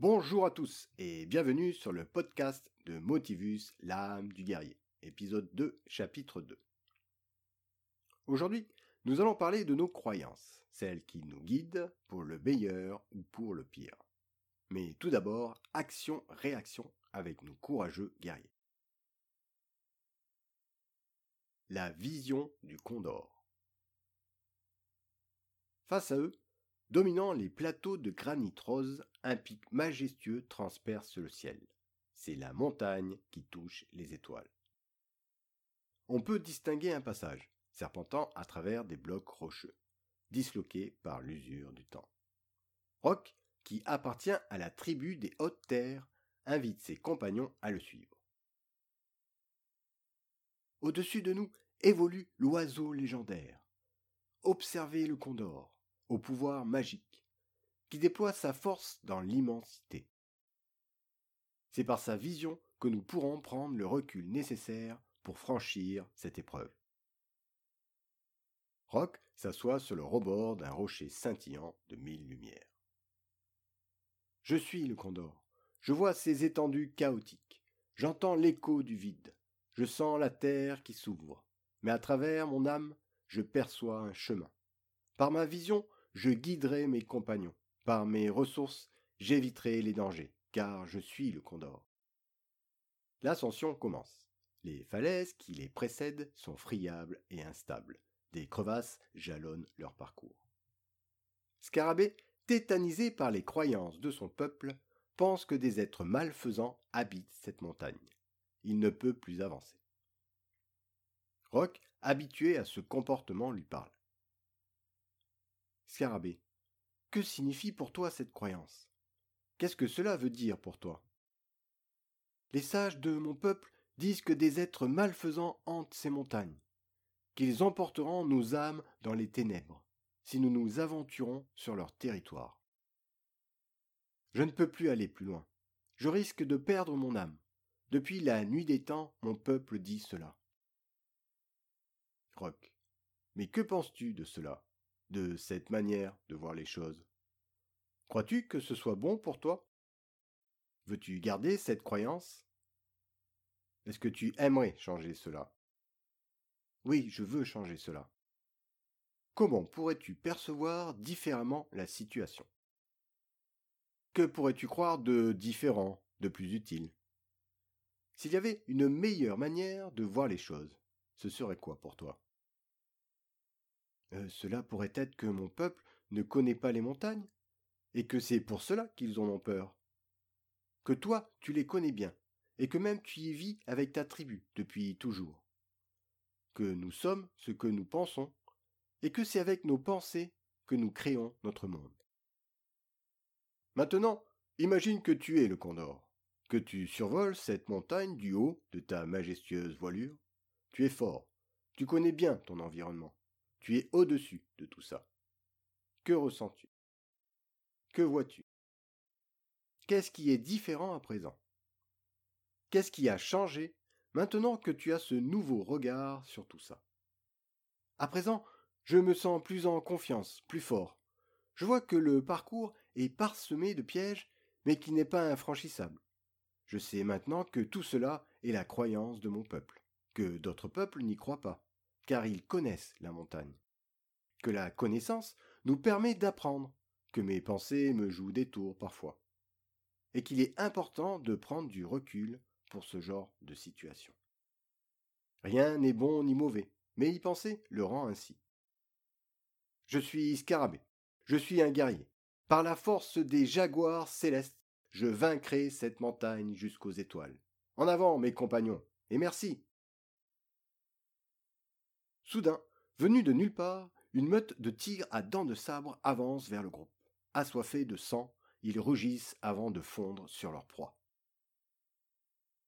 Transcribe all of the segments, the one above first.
Bonjour à tous et bienvenue sur le podcast de Motivus, l'âme du guerrier, épisode 2, chapitre 2. Aujourd'hui, nous allons parler de nos croyances, celles qui nous guident pour le meilleur ou pour le pire. Mais tout d'abord, action-réaction avec nos courageux guerriers. La vision du Condor. Face à eux, dominant les plateaux de granit rose, un pic majestueux transperce le ciel. C'est la montagne qui touche les étoiles. On peut distinguer un passage, serpentant à travers des blocs rocheux, disloqués par l'usure du temps. Roc, qui appartient à la tribu des hautes terres, invite ses compagnons à le suivre. Au-dessus de nous évolue l'oiseau légendaire. Observez le condor au pouvoir magique, qui déploie sa force dans l'immensité. C'est par sa vision que nous pourrons prendre le recul nécessaire pour franchir cette épreuve. Rock s'assoit sur le rebord d'un rocher scintillant de mille lumières. Je suis le condor. Je vois ces étendues chaotiques. J'entends l'écho du vide. Je sens la terre qui s'ouvre. Mais à travers mon âme, je perçois un chemin. Par ma vision, je guiderai mes compagnons. Par mes ressources, j'éviterai les dangers, car je suis le condor. L'ascension commence. Les falaises qui les précèdent sont friables et instables. Des crevasses jalonnent leur parcours. Scarabée, tétanisé par les croyances de son peuple, pense que des êtres malfaisants habitent cette montagne. Il ne peut plus avancer. Roc, habitué à ce comportement, lui parle. Scarabée, que signifie pour toi cette croyance? Qu'est-ce que cela veut dire pour toi? Les sages de mon peuple disent que des êtres malfaisants hantent ces montagnes, qu'ils emporteront nos âmes dans les ténèbres, si nous nous aventurons sur leur territoire. Je ne peux plus aller plus loin. Je risque de perdre mon âme. Depuis la nuit des temps, mon peuple dit cela. Roc. Mais que penses-tu de cela? De cette manière de voir les choses. Crois-tu que ce soit bon pour toi? Veux-tu garder cette croyance? Est-ce que tu aimerais changer cela? Oui, je veux changer cela. Comment pourrais-tu percevoir différemment la situation? Que pourrais-tu croire de différent, de plus utile? S'il y avait une meilleure manière de voir les choses, ce serait quoi pour toi? Euh, cela pourrait être que mon peuple ne connaît pas les montagnes, et que c'est pour cela qu'ils en ont peur. Que toi, tu les connais bien, et que même tu y vis avec ta tribu depuis toujours. Que nous sommes ce que nous pensons, et que c'est avec nos pensées que nous créons notre monde. Maintenant, imagine que tu es le condor, que tu survoles cette montagne du haut de ta majestueuse voilure. Tu es fort, tu connais bien ton environnement. Tu es au-dessus de tout ça. Que ressens-tu? Que vois-tu? Qu'est-ce qui est différent à présent? Qu'est-ce qui a changé maintenant que tu as ce nouveau regard sur tout ça? À présent, je me sens plus en confiance, plus fort. Je vois que le parcours est parsemé de pièges, mais qui n'est pas infranchissable. Je sais maintenant que tout cela est la croyance de mon peuple, que d'autres peuples n'y croient pas car ils connaissent la montagne. Que la connaissance nous permet d'apprendre, que mes pensées me jouent des tours parfois, et qu'il est important de prendre du recul pour ce genre de situation. Rien n'est bon ni mauvais, mais y penser le rend ainsi. Je suis scarabée, je suis un guerrier. Par la force des jaguars célestes, je vaincrai cette montagne jusqu'aux étoiles. En avant, mes compagnons, et merci. Soudain, venu de nulle part, une meute de tigres à dents de sabre avance vers le groupe. Assoiffés de sang, ils rugissent avant de fondre sur leur proie.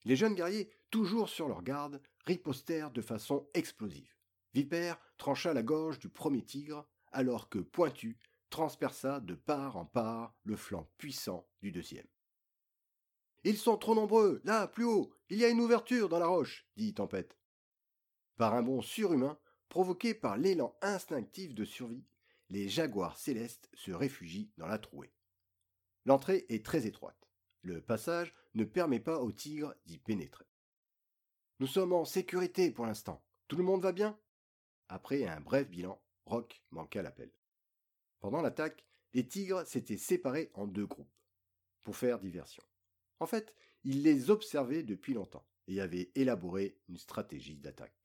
Les jeunes guerriers, toujours sur leur garde, ripostèrent de façon explosive. Vipère trancha la gorge du premier tigre, alors que Pointu transperça de part en part le flanc puissant du deuxième. Ils sont trop nombreux, là, plus haut, il y a une ouverture dans la roche, dit Tempête. Par un bond surhumain, Provoqués par l'élan instinctif de survie, les jaguars célestes se réfugient dans la trouée. L'entrée est très étroite. Le passage ne permet pas au tigre d'y pénétrer. Nous sommes en sécurité pour l'instant. Tout le monde va bien? Après un bref bilan, Rock manqua l'appel. Pendant l'attaque, les tigres s'étaient séparés en deux groupes, pour faire diversion. En fait, il les observait depuis longtemps et avait élaboré une stratégie d'attaque.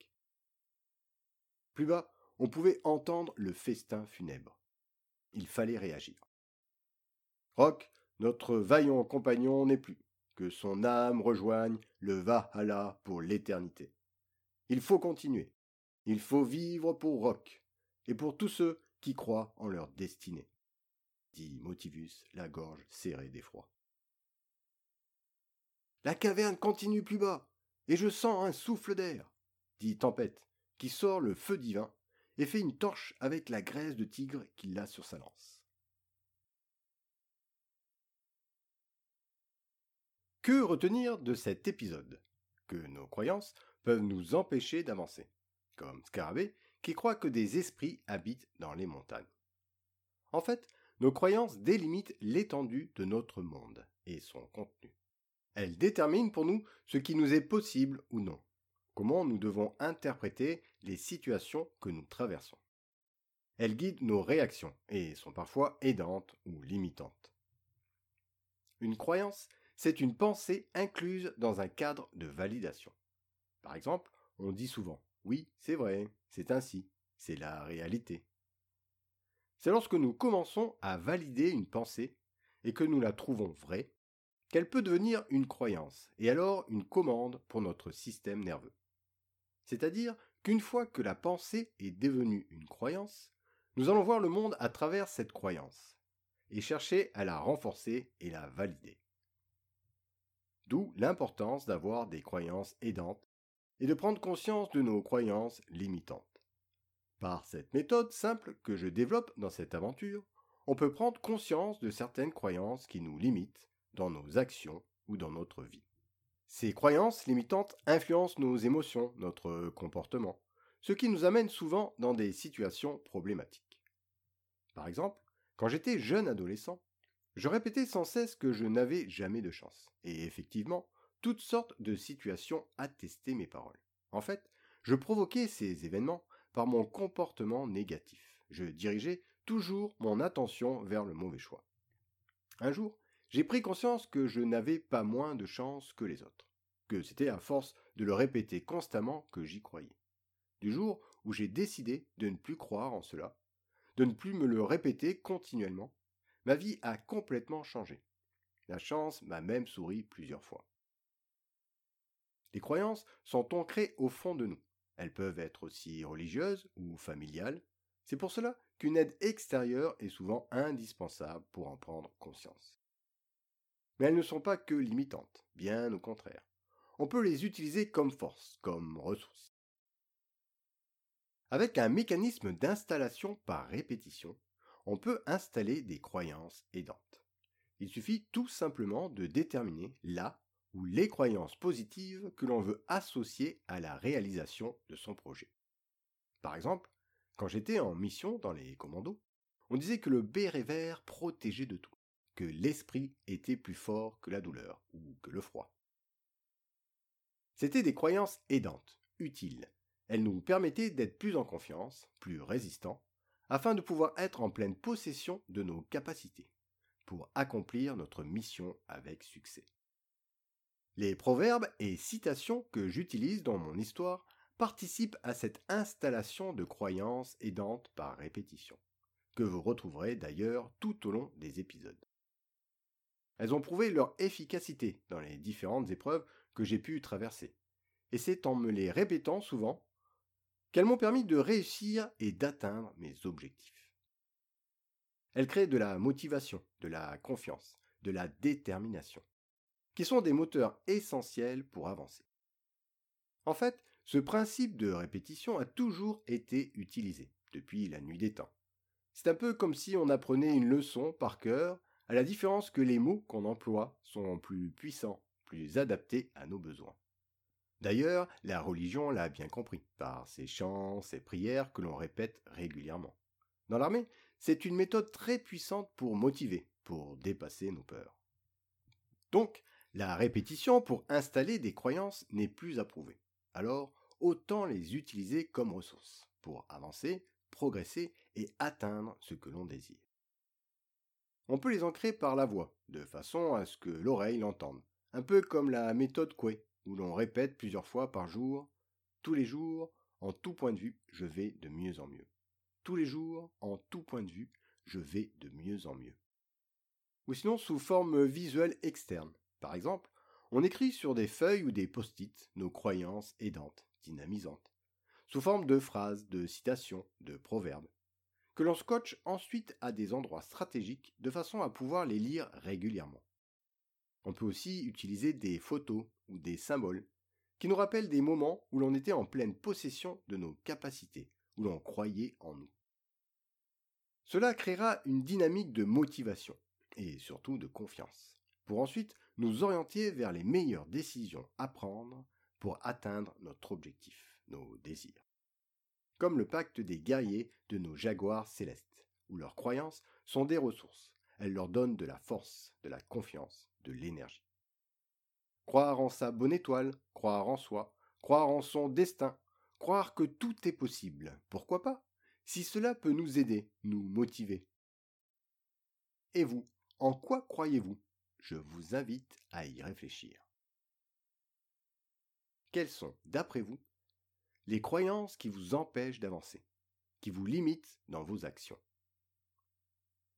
Plus bas, on pouvait entendre le festin funèbre. Il fallait réagir. Rock, notre vaillant compagnon, n'est plus. Que son âme rejoigne le Valhalla pour l'éternité. Il faut continuer. Il faut vivre pour Rock et pour tous ceux qui croient en leur destinée, dit Motivus, la gorge serrée d'effroi. La caverne continue plus bas, et je sens un souffle d'air, dit Tempête, qui sort le feu divin et fait une torche avec la graisse de tigre qu'il a sur sa lance. Que retenir de cet épisode? Que nos croyances peuvent nous empêcher d'avancer, comme Scarabée qui croit que des esprits habitent dans les montagnes. En fait, nos croyances délimitent l'étendue de notre monde et son contenu. Elles déterminent pour nous ce qui nous est possible ou non, comment nous devons interpréter les situations que nous traversons. Elles guident nos réactions et sont parfois aidantes ou limitantes. Une croyance, c'est une pensée incluse dans un cadre de validation. Par exemple, on dit souvent Oui, c'est vrai, c'est ainsi, c'est la réalité. C'est lorsque nous commençons à valider une pensée et que nous la trouvons vraie qu'elle peut devenir une croyance et alors une commande pour notre système nerveux. C'est-à-dire qu'une fois que la pensée est devenue une croyance, nous allons voir le monde à travers cette croyance et chercher à la renforcer et la valider. D'où l'importance d'avoir des croyances aidantes et de prendre conscience de nos croyances limitantes. Par cette méthode simple que je développe dans cette aventure, on peut prendre conscience de certaines croyances qui nous limitent dans nos actions ou dans notre vie. Ces croyances limitantes influencent nos émotions, notre comportement, ce qui nous amène souvent dans des situations problématiques. Par exemple, quand j'étais jeune adolescent, je répétais sans cesse que je n'avais jamais de chance. Et effectivement, toutes sortes de situations attestaient mes paroles. En fait, je provoquais ces événements par mon comportement négatif. Je dirigeais toujours mon attention vers le mauvais choix. Un jour, j'ai pris conscience que je n'avais pas moins de chance que les autres, que c'était à force de le répéter constamment que j'y croyais. Du jour où j'ai décidé de ne plus croire en cela, de ne plus me le répéter continuellement, ma vie a complètement changé. La chance m'a même souri plusieurs fois. Les croyances sont ancrées au fond de nous. Elles peuvent être aussi religieuses ou familiales. C'est pour cela qu'une aide extérieure est souvent indispensable pour en prendre conscience. Mais elles ne sont pas que limitantes, bien au contraire. On peut les utiliser comme force, comme ressource. Avec un mécanisme d'installation par répétition, on peut installer des croyances aidantes. Il suffit tout simplement de déterminer là ou les croyances positives que l'on veut associer à la réalisation de son projet. Par exemple, quand j'étais en mission dans les commandos, on disait que le béret vert protégeait de tout que l'esprit était plus fort que la douleur ou que le froid. C'étaient des croyances aidantes, utiles. Elles nous permettaient d'être plus en confiance, plus résistants, afin de pouvoir être en pleine possession de nos capacités, pour accomplir notre mission avec succès. Les proverbes et citations que j'utilise dans mon histoire participent à cette installation de croyances aidantes par répétition, que vous retrouverez d'ailleurs tout au long des épisodes. Elles ont prouvé leur efficacité dans les différentes épreuves que j'ai pu traverser. Et c'est en me les répétant souvent qu'elles m'ont permis de réussir et d'atteindre mes objectifs. Elles créent de la motivation, de la confiance, de la détermination, qui sont des moteurs essentiels pour avancer. En fait, ce principe de répétition a toujours été utilisé depuis la nuit des temps. C'est un peu comme si on apprenait une leçon par cœur à la différence que les mots qu'on emploie sont plus puissants, plus adaptés à nos besoins. D'ailleurs, la religion l'a bien compris, par ces chants, ces prières que l'on répète régulièrement. Dans l'armée, c'est une méthode très puissante pour motiver, pour dépasser nos peurs. Donc, la répétition pour installer des croyances n'est plus approuvée. Alors, autant les utiliser comme ressources pour avancer, progresser et atteindre ce que l'on désire. On peut les ancrer par la voix, de façon à ce que l'oreille l'entende, un peu comme la méthode Coué, où l'on répète plusieurs fois par jour, tous les jours, en tout point de vue, je vais de mieux en mieux. Tous les jours, en tout point de vue, je vais de mieux en mieux. Ou sinon sous forme visuelle externe. Par exemple, on écrit sur des feuilles ou des post-it nos croyances aidantes, dynamisantes, sous forme de phrases, de citations, de proverbes, que l'on scotche ensuite à des endroits stratégiques de façon à pouvoir les lire régulièrement. On peut aussi utiliser des photos ou des symboles qui nous rappellent des moments où l'on était en pleine possession de nos capacités, où l'on croyait en nous. Cela créera une dynamique de motivation et surtout de confiance, pour ensuite nous orienter vers les meilleures décisions à prendre pour atteindre notre objectif, nos désirs. Comme le pacte des guerriers de nos jaguars célestes, où leurs croyances sont des ressources, elles leur donnent de la force, de la confiance, de l'énergie. Croire en sa bonne étoile, croire en soi, croire en son destin, croire que tout est possible, pourquoi pas, si cela peut nous aider, nous motiver. Et vous, en quoi croyez-vous? Je vous invite à y réfléchir. Quelles sont, d'après vous, les croyances qui vous empêchent d'avancer, qui vous limitent dans vos actions.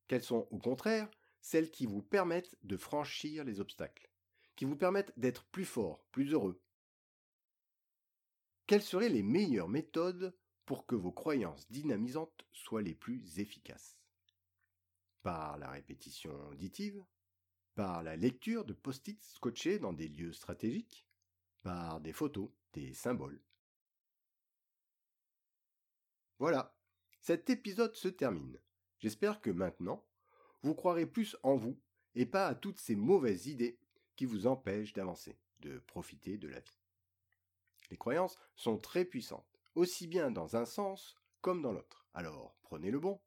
Quelles sont, au contraire, celles qui vous permettent de franchir les obstacles, qui vous permettent d'être plus fort, plus heureux. Quelles seraient les meilleures méthodes pour que vos croyances dynamisantes soient les plus efficaces? Par la répétition auditive Par la lecture de post-it scotchés dans des lieux stratégiques Par des photos, des symboles Voilà, cet épisode se termine. J'espère que maintenant, vous croirez plus en vous et pas à toutes ces mauvaises idées qui vous empêchent d'avancer, de profiter de la vie. Les croyances sont très puissantes, aussi bien dans un sens comme dans l'autre. Alors, prenez le bon.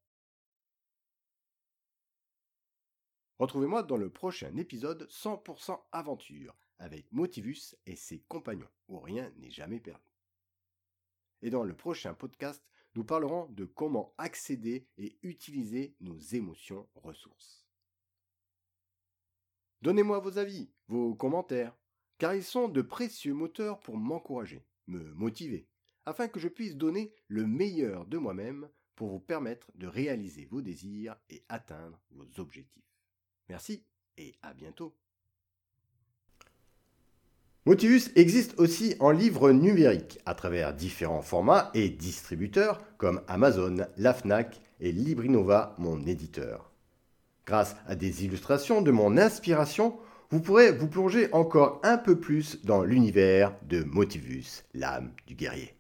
Retrouvez-moi dans le prochain épisode 100% aventure avec Motivus et ses compagnons, où rien n'est jamais perdu. Et dans le prochain podcast, nous parlerons de comment accéder et utiliser nos émotions ressources. Donnez-moi vos avis, vos commentaires, car ils sont de précieux moteurs pour m'encourager, me motiver, afin que je puisse donner le meilleur de moi-même pour vous permettre de réaliser vos désirs et atteindre vos objectifs. Merci et à bientôt. Motivus existe aussi en livre numérique à travers différents formats et distributeurs comme Amazon, la FNAC et Librinova, mon éditeur. Grâce à des illustrations de mon inspiration, vous pourrez vous plonger encore un peu plus dans l'univers de Motivus, l'âme du guerrier.